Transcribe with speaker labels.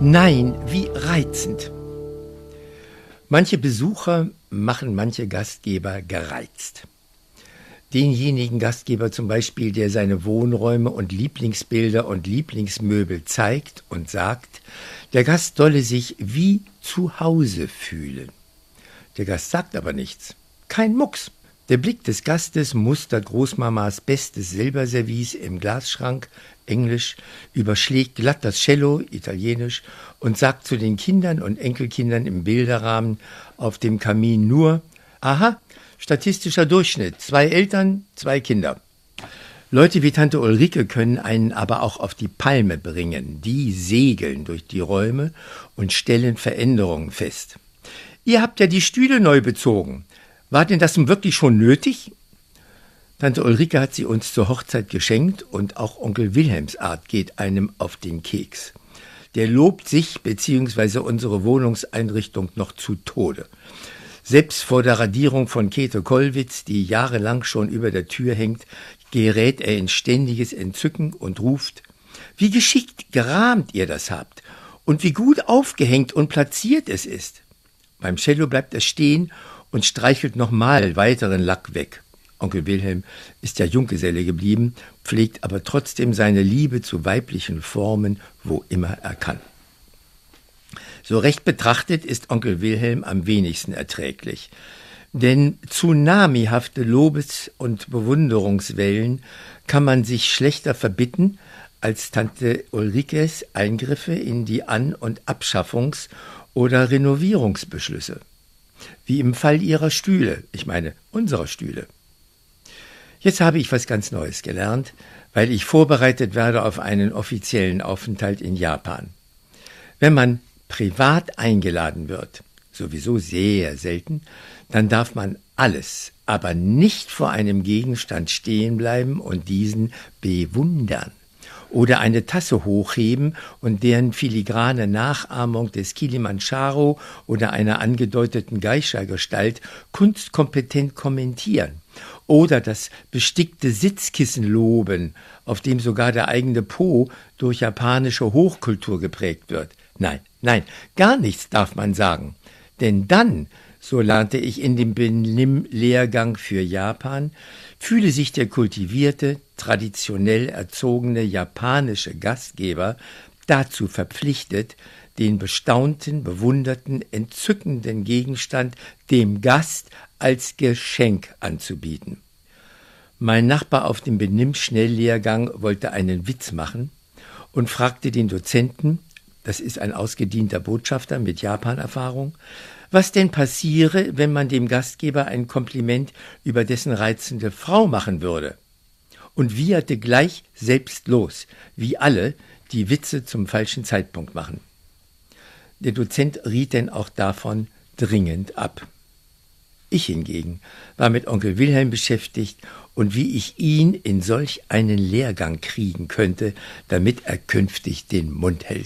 Speaker 1: Nein, wie reizend. Manche Besucher machen manche Gastgeber gereizt. Denjenigen Gastgeber zum Beispiel, der seine Wohnräume und Lieblingsbilder und Lieblingsmöbel zeigt und sagt, der Gast solle sich wie zu Hause fühlen. Der Gast sagt aber nichts. Kein Mucks. Der Blick des Gastes mustert Großmamas bestes Silberservice im Glasschrank, Englisch, überschlägt glatt das Cello, Italienisch, und sagt zu den Kindern und Enkelkindern im Bilderrahmen auf dem Kamin nur, aha, statistischer Durchschnitt, zwei Eltern, zwei Kinder. Leute wie Tante Ulrike können einen aber auch auf die Palme bringen. Die segeln durch die Räume und stellen Veränderungen fest. Ihr habt ja die Stühle neu bezogen. War denn das nun wirklich schon nötig? Tante Ulrike hat sie uns zur Hochzeit geschenkt und auch Onkel Wilhelms Art geht einem auf den Keks. Der lobt sich bzw. unsere Wohnungseinrichtung noch zu Tode. Selbst vor der Radierung von Käthe Kollwitz, die jahrelang schon über der Tür hängt, gerät er in ständiges Entzücken und ruft, wie geschickt gerahmt ihr das habt und wie gut aufgehängt und platziert es ist. Beim Cello bleibt er stehen und streichelt nochmal weiteren Lack weg. Onkel Wilhelm ist ja Junggeselle geblieben, pflegt aber trotzdem seine Liebe zu weiblichen Formen, wo immer er kann. So recht betrachtet ist Onkel Wilhelm am wenigsten erträglich. Denn tsunamihafte Lobes- und Bewunderungswellen kann man sich schlechter verbitten als Tante Ulrikes Eingriffe in die An- und Abschaffungs- oder Renovierungsbeschlüsse wie im Fall ihrer Stühle, ich meine unserer Stühle. Jetzt habe ich was ganz Neues gelernt, weil ich vorbereitet werde auf einen offiziellen Aufenthalt in Japan. Wenn man privat eingeladen wird, sowieso sehr selten, dann darf man alles, aber nicht vor einem Gegenstand stehen bleiben und diesen bewundern oder eine Tasse hochheben und deren filigrane Nachahmung des Kilimanjaro oder einer angedeuteten Geisha-Gestalt kunstkompetent kommentieren oder das bestickte Sitzkissen loben, auf dem sogar der eigene Po durch japanische Hochkultur geprägt wird. Nein, nein, gar nichts darf man sagen. Denn dann so lernte ich in dem Benim-Lehrgang für Japan, fühle sich der kultivierte, traditionell erzogene japanische Gastgeber dazu verpflichtet, den bestaunten, bewunderten, entzückenden Gegenstand dem Gast als Geschenk anzubieten. Mein Nachbar auf dem Benimm-Schnelllehrgang wollte einen Witz machen und fragte den Dozenten, das ist ein ausgedienter Botschafter mit Japan-Erfahrung, was denn passiere, wenn man dem Gastgeber ein Kompliment über dessen reizende Frau machen würde. Und wieherte gleich selbst los, wie alle, die Witze zum falschen Zeitpunkt machen. Der Dozent riet denn auch davon dringend ab. Ich hingegen war mit Onkel Wilhelm beschäftigt und wie ich ihn in solch einen Lehrgang kriegen könnte, damit er künftig den Mund hält.